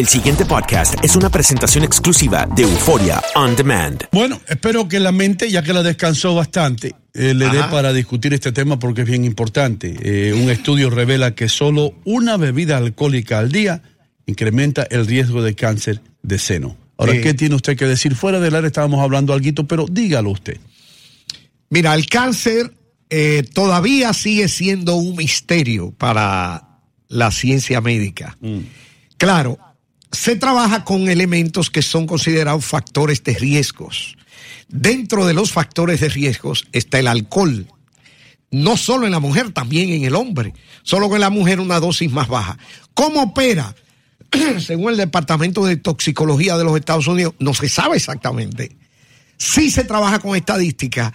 El siguiente podcast es una presentación exclusiva de Euforia On Demand. Bueno, espero que la mente, ya que la descansó bastante, eh, le dé para discutir este tema porque es bien importante. Eh, un estudio revela que solo una bebida alcohólica al día incrementa el riesgo de cáncer de seno. Ahora, Sí. ¿qué tiene usted que decir? Fuera del área estábamos hablando algo, pero dígalo usted. Mira, el cáncer eh, todavía sigue siendo un misterio para la ciencia médica. Claro, se trabaja con elementos que son considerados factores de riesgos. Dentro de los factores de riesgos está el alcohol. No solo en la mujer, también en el hombre. Solo que en la mujer una dosis más baja. ¿Cómo opera? Según el Departamento de Toxicología de los Estados Unidos, no se sabe exactamente. Sí se trabaja con estadística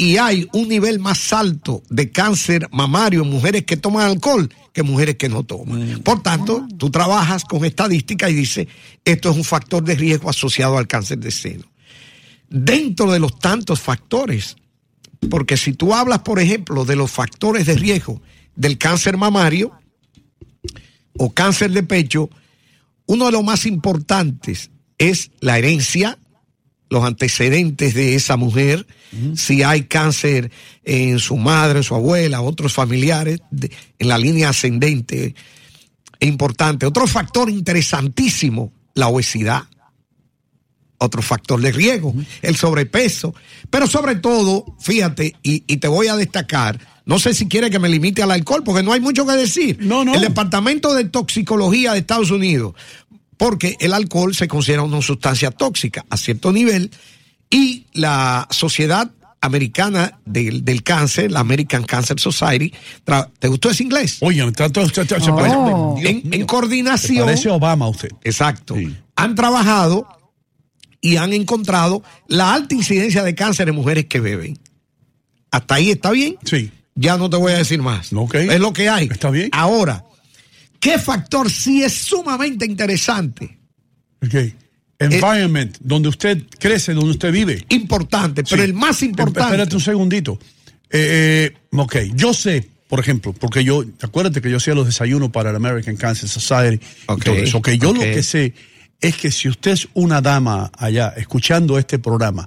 y hay un nivel más alto de cáncer mamario en mujeres que toman alcohol que mujeres que no toman. Por tanto, tú trabajas con estadística y dices, esto es un factor de riesgo asociado al cáncer de seno. Dentro de los tantos factores, porque si tú hablas, por ejemplo, de los factores de riesgo del cáncer mamario o cáncer de pecho, uno de los más importantes es la herencia, los antecedentes de esa mujer, si hay cáncer en su madre, su abuela, otros familiares, de- en la línea ascendente, es importante. Otro factor interesantísimo, la obesidad. Otro factor de riesgo, el sobrepeso. Pero sobre todo, fíjate, y, y te voy a destacar, no sé si quiere que me limite al alcohol, porque no hay mucho que decir. No, no. El Departamento de Toxicología de Estados Unidos, porque el alcohol se considera una sustancia tóxica a cierto nivel, y la Sociedad Americana del, del Cáncer, la American Cancer Society, tra- ¿te gustó ese inglés? Oye, Oh. en, en coordinación. parece Obama usted. Exacto. Sí. Han trabajado y han encontrado la alta incidencia de cáncer en mujeres que beben. Hasta ahí está bien. Sí. Ya no te voy a decir más. Ok. Es lo que hay. Está bien. Ahora, ¿qué factor sí es sumamente interesante? Ok. Environment, donde usted crece, donde usted vive. Importante, pero Sí. el más importante. Espérate un segundito. Eh, eh, ok, yo sé, por ejemplo, porque yo, acuérdate que yo hacía los desayunos para la American Cancer Society Ok, y todo eso. Ok, yo lo que sé es que si usted es una dama allá escuchando este programa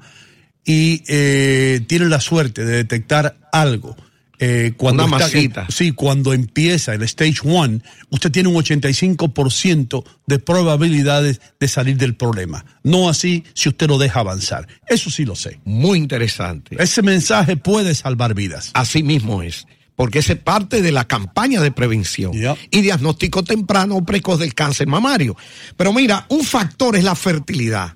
y eh, tiene la suerte de detectar algo, eh, cuando Una está- masita. sí, cuando empieza el stage one, usted tiene un 85% de probabilidades de salir del problema. No así si usted lo deja avanzar. Eso sí lo sé. Muy interesante. Ese mensaje puede salvar vidas. Así mismo es. Porque ese es parte de la campaña de prevención y diagnóstico temprano o precoz del cáncer mamario. Pero mira, un factor es la fertilidad.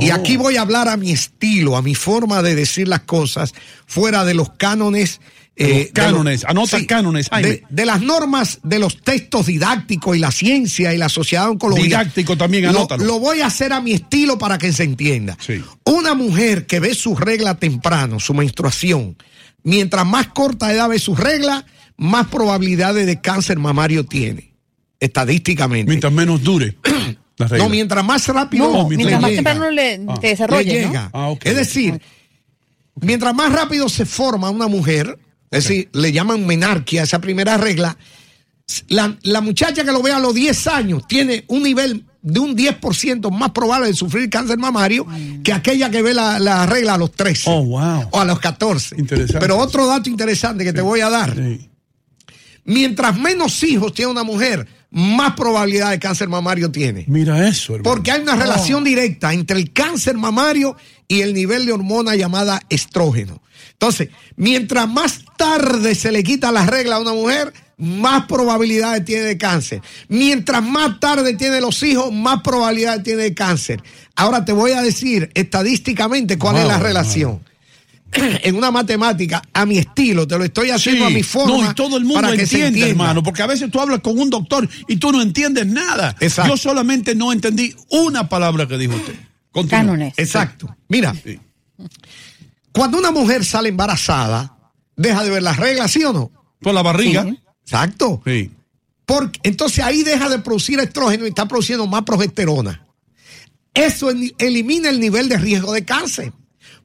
Y Oh. aquí voy a hablar a mi estilo, a mi forma de decir las cosas, fuera de los cánones. Los de cánones. Anota cánones, Jaime. de, de las normas de los textos didácticos y la ciencia y la sociedad oncológica. Didáctico también, Lo- anótalo. Lo, voy a hacer a mi estilo para que se entienda. Sí. Una mujer que ve su regla temprano, su menstruación, mientras más corta edad ve su regla, más probabilidades de cáncer mamario tiene, estadísticamente. Mientras menos dure la regla. no, mientras más rápido No, mientras más llega, temprano le Ah. te desarrolle, ¿no? llega. Ah. Es decir, mientras más rápido se forma una mujer, es decir, le llaman menarquia, esa primera regla, la, la muchacha que lo ve a los 10 años tiene un nivel de un 10% más probable de sufrir cáncer mamario que aquella que ve la, la regla a los 13 Oh, wow. o a los 14. Interesante. Pero otro dato interesante que te voy a dar, Sí. mientras menos hijos tiene una mujer, más probabilidad de cáncer mamario tiene. Mira eso, hermano. Porque hay una relación directa entre el cáncer mamario y el nivel de hormona llamada estrógeno. Entonces, mientras más tarde se le quita la regla a una mujer, más probabilidades tiene de cáncer. Mientras más tarde tiene los hijos, más probabilidades tiene de cáncer. Ahora te voy a decir estadísticamente cuál es la relación. En una matemática, a mi estilo, te lo estoy haciendo a mi forma. No, y todo el mundo para que se entiende, hermano, porque a veces tú hablas con un doctor y tú no entiendes nada. Exacto. Yo solamente no entendí una palabra que dijo usted. Continúa. Cánones. Exacto. Mira, Sí. cuando una mujer sale embarazada, deja de ver las reglas, ¿sí o no? Por la barriga. Sí. Exacto. Sí. Porque, entonces ahí deja de producir estrógeno y está produciendo más progesterona. Eso en- elimina el nivel de riesgo de cáncer.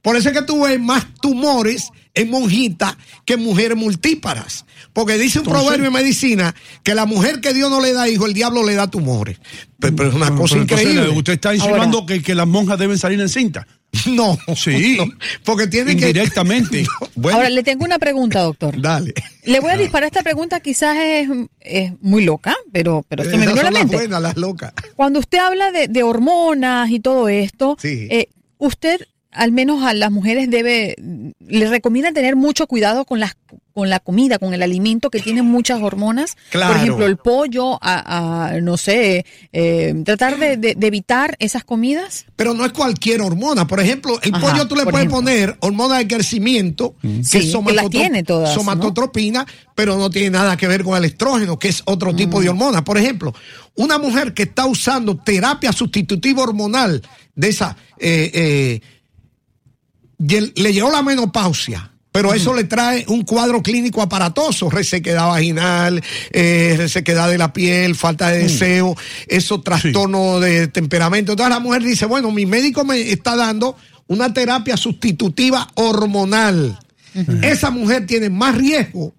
Por eso es que tú ves más tumores en monjitas que en mujeres multíparas. Porque dice un proverbio en medicina que la mujer que Dios no le da hijo, el diablo le da tumores. Pero, es una cosa increíble. usted está insinuando que, que las monjas deben salir en cinta. No. Sí. porque tiene Indirectamente. que. Ahora le tengo una pregunta, doctor. Dale. Le voy a disparar esta pregunta, quizás es, es muy loca, pero, pero esto me vino a la mente. Las buenas, las locas. Cuando usted habla de, de hormonas y todo esto, Sí. eh, usted al menos a las mujeres debe, le recomienda tener mucho cuidado con las con la comida, con el alimento que tiene muchas hormonas. Claro. Por ejemplo, el pollo, a, a, no sé, eh, tratar de, de, de, evitar esas comidas. Pero no es cualquier hormona. Por ejemplo, el Ajá, pollo tú le puedes ejemplo. poner hormona de crecimiento, que Sí, es que somatotro- las tiene todas, ¿no? somatotropina, pero no tiene nada que ver con el estrógeno, que es otro tipo Mm. de hormona. Por ejemplo, una mujer que está usando terapia sustitutiva hormonal de esa, eh, eh, le llegó la menopausia. Pero eso le trae un cuadro clínico aparatoso, resequedad vaginal, eh, resequedad de la piel, falta de deseo, eso trastorno de temperamento. Entonces la mujer dice, bueno, mi médico me está dando una terapia sustitutiva hormonal. Esa mujer tiene más riesgo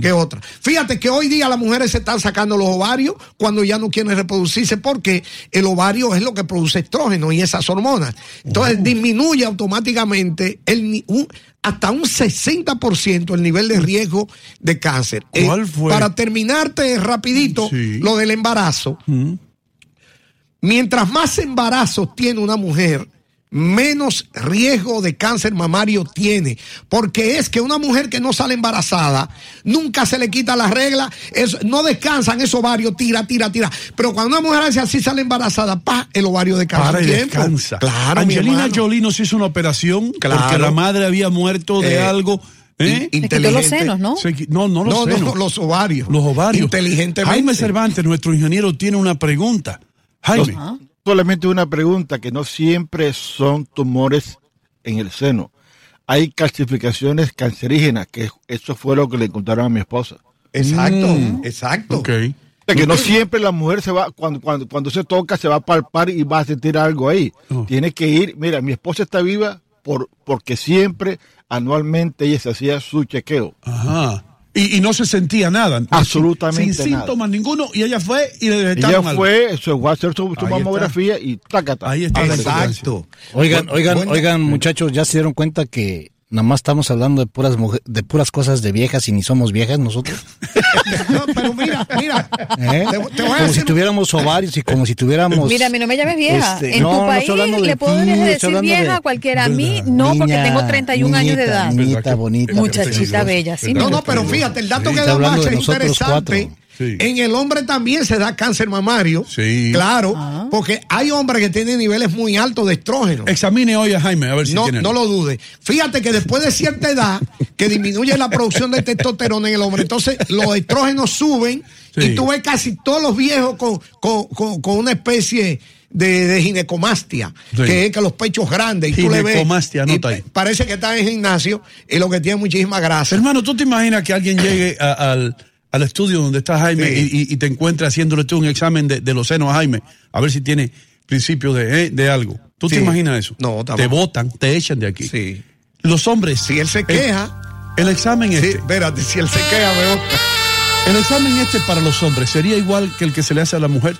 que otra. Fíjate que hoy día las mujeres se están sacando los ovarios cuando ya no quieren reproducirse porque el ovario es lo que produce estrógeno y esas hormonas. Entonces disminuye automáticamente el, un- hasta un 60% el nivel de riesgo de cáncer. Eh, ¿Cuál fue? para terminarte rapidito Sí. lo del embarazo. Mientras más embarazos tiene una mujer, menos riesgo de cáncer mamario tiene. Porque es que una mujer que no sale embarazada, nunca se le quita la regla, es- no descansan esos ovarios, tira, tira, tira. Pero cuando una mujer hace así sale embarazada, pa, el ovario descansa Para y descansa. Claro, Angelina. Jolie nos hizo una operación Claro. porque la madre había muerto de Eh, algo. ¿eh? in- Se quitó los inteligente. senos, ¿no? No, no los No, no, senos. los ovarios. Los ovarios. Inteligentemente. Jaime Cervantes, nuestro ingeniero, tiene una pregunta. Jaime. Solamente una pregunta, que no siempre son tumores en el seno. Hay calcificaciones cancerígenas, que eso fue lo que le encontraron a mi esposa. Exacto, Mm. exacto. Ok. O sea, que no siempre la mujer se va, cuando, cuando, cuando se toca, se va a palpar y va a sentir algo ahí. Oh. Tiene que ir, mira, mi esposa está viva por, porque siempre, anualmente, ella se hacía su chequeo. Ajá. Y, y no se sentía nada. Absolutamente Sin nada. síntomas ninguno. Y ella fue y le detectaron Ella algo. fue, se fue a hacer su, su Ahí está. mamografía y tácata. Ahí está Exacto. Oigan, Bueno, oigan, bueno, oigan, muchachos, ya se dieron cuenta que nada más estamos hablando de puras mujer- de puras cosas de viejas y ni somos viejas nosotros. No, pero mira, mira. ¿Eh? Te, te voy a como si tuviéramos ovarios y como si tuviéramos. Mira, a mí no me llames vieja. Este, en no, tu no país estoy hablando de le puedo ti, estoy decir hablando vieja a cualquiera. A mí no, porque Niña, tengo 31 años de niñita, edad. Niñita bonita. Muchachita bella, sí. No, no, pero fíjate, el dato Sí. que da de es interesante. cuatro. Sí. En el hombre también se da cáncer mamario. Sí. Claro, Ah. porque hay hombres que tienen niveles muy altos de estrógeno. Examine hoy a Jaime a ver si No, tiene. no lo dude. Fíjate que después de cierta edad, que disminuye la producción de testosterona en el hombre, entonces los estrógenos suben Sí. y tú ves casi todos los viejos con, con, con- con una especie de, de ginecomastia, Sí. que es que los pechos grandes y tú le ves. Ginecomastia, y anota ahí. Parece que está en gimnasio y lo que tiene muchísima grasa. Hermano, ¿tú te imaginas que alguien llegue a- al, al estudio donde está Jaime Sí. y, te encuentre haciéndole tú un examen de, de los senos a Jaime? A ver si tiene principio de, eh, de algo. ¿Tú Sí. te imaginas eso? No, Te votan, te echan de aquí. Sí. Los hombres. Si él se queja, El, examen este. espérate, si él se queja, veo. El examen este para los hombres sería igual que el que se le hace a la mujer.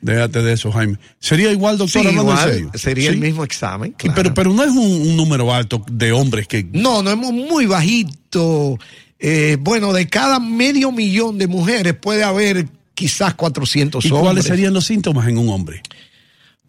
Déjate de eso, Jaime. Sería igual, doctor, Sí, hablando en igual, serio. sería Sí. el mismo examen. Claro. Pero, pero no es un, un número alto de hombres que. No, no hemos muy bajito. Eh, bueno, de cada medio millón de mujeres puede haber quizás 400 ¿Y hombres. cuáles serían los síntomas en un hombre?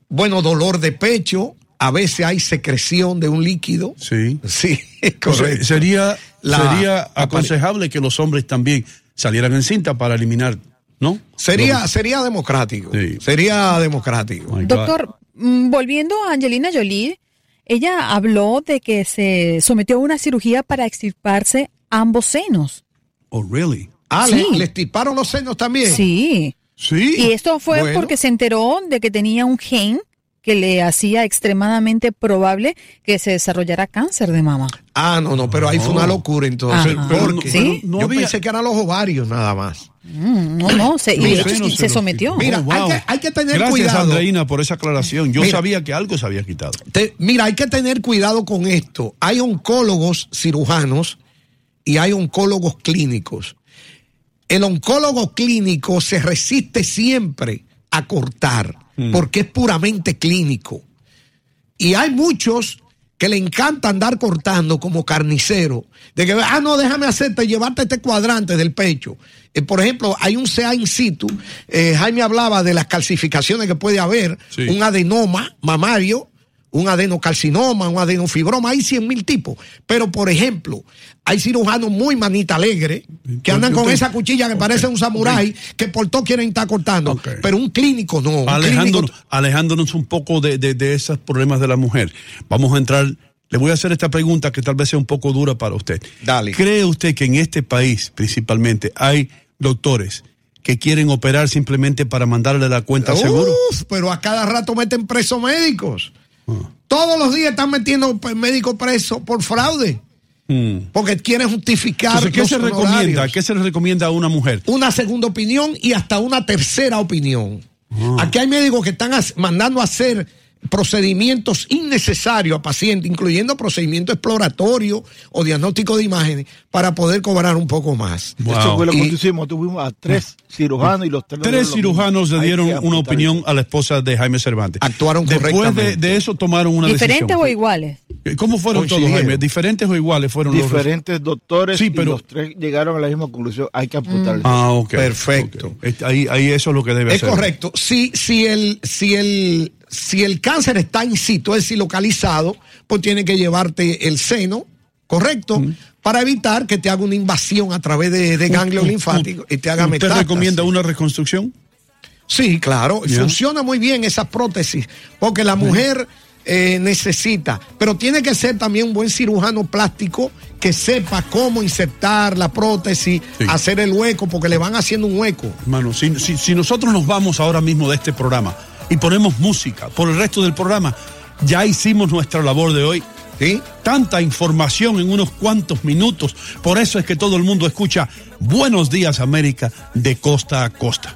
Bueno, dolor de pecho, a veces hay secreción de un líquido. Sí. Sí, O sea, correcto. sería La- sería aconsejable que los hombres también salieran en cinta para eliminar, ¿no? Sería, sería democrático. Sí. Sería democrático. God. Doctor, mm, volviendo a Angelina Jolie, ella habló de que se sometió a una cirugía para extirparse ambos senos. Oh, really? Ah, Sí. ¿le, le estiparon los senos también? Sí. Sí. Y esto fue Bueno. porque se enteró de que tenía un gen que le hacía extremadamente probable que se desarrollara cáncer de mama. Ah, no, no, pero ahí fue una locura entonces. Ajá. Porque Pero no- yo no había- pensé que eran los ovarios nada más. Mm, no, no, se, y se, se los sometió. Mira, Oh, hay que- hay que tener Gracias, cuidado. Andreina, por esa aclaración. Yo Mira. sabía que algo se había quitado. Te- mira, hay que tener cuidado con esto. Hay oncólogos cirujanos y hay oncólogos clínicos. El oncólogo clínico se resiste siempre a cortar porque es puramente clínico. Y hay muchos que le encanta andar cortando como carnicero. De que, ah, no, déjame hacerte, llevarte este cuadrante del pecho. Eh, por ejemplo, hay un CA in situ. eh, Jaime hablaba de las calcificaciones que puede haber. Sí. Un adenoma mamario, un adenocarcinoma, un adenofibroma. Hay 100 mil tipos. Pero, por ejemplo, hay cirujanos muy manita alegre que andan con esa cuchilla que parece un samurái que por todo quieren estar cortando. Pero un clínico no. Alejándonos, clínico- alejándonos un poco de, de, de esos problemas de la mujer. Vamos a entrar. Le voy a hacer esta pregunta que tal vez sea un poco dura para usted. Dale. ¿Cree usted que en este país, principalmente, hay doctores que quieren operar simplemente para mandarle la cuenta al seguro? Uf, pero a cada rato meten presos médicos. Todos los días están metiendo pues, médicos presos por fraude. Mm. Porque quieren justificar. Entonces, ¿qué los se recomienda? ¿Qué se le recomienda a una mujer? Una segunda opinión y hasta una tercera opinión. Ah. Aquí hay médicos que están mandando a hacer procedimientos innecesarios a pacientes, incluyendo procedimientos exploratorios o diagnóstico de imágenes, para poder cobrar un poco más. Wow. Eso fue lo que Y- hicimos. Tuvimos a tres cirujanos y los tres. Tres cirujanos le dieron una opinión eso. a la esposa de Jaime Cervantes. Actuaron Después de, correctamente. de eso tomaron una ¿Diferentes decisión. o iguales? ¿Cómo fueron todos. Jaime? ¿Diferentes o iguales fueron los Diferentes doctores Sí, y pero- los tres llegaron a la misma conclusión. Hay que apuntar eso. Ah, ok. Perfecto. Este, Ahí, ahí eso es lo que debe Es hacer. correcto. Si, si, el, si, el, si el cáncer está in situ, es decir, localizado, pues tiene que llevarte el seno, ¿correcto? Para evitar que te haga una invasión a través de, de ganglios linfáticos y te haga ¿Usted metástasis. recomienda una reconstrucción? Sí, claro. Funciona muy bien esa prótesis, porque la mujer eh, necesita, pero tiene que ser también un buen cirujano plástico que sepa cómo insertar la prótesis, Sí. hacer el hueco, porque le van haciendo un hueco. Hermano, si, si- si nosotros nos vamos ahora mismo de este programa y ponemos música por el resto del programa, ya hicimos nuestra labor de hoy. ¿Sí? Tanta información en unos cuantos minutos. Por eso es que todo el mundo escucha Buenos Días América de costa a costa.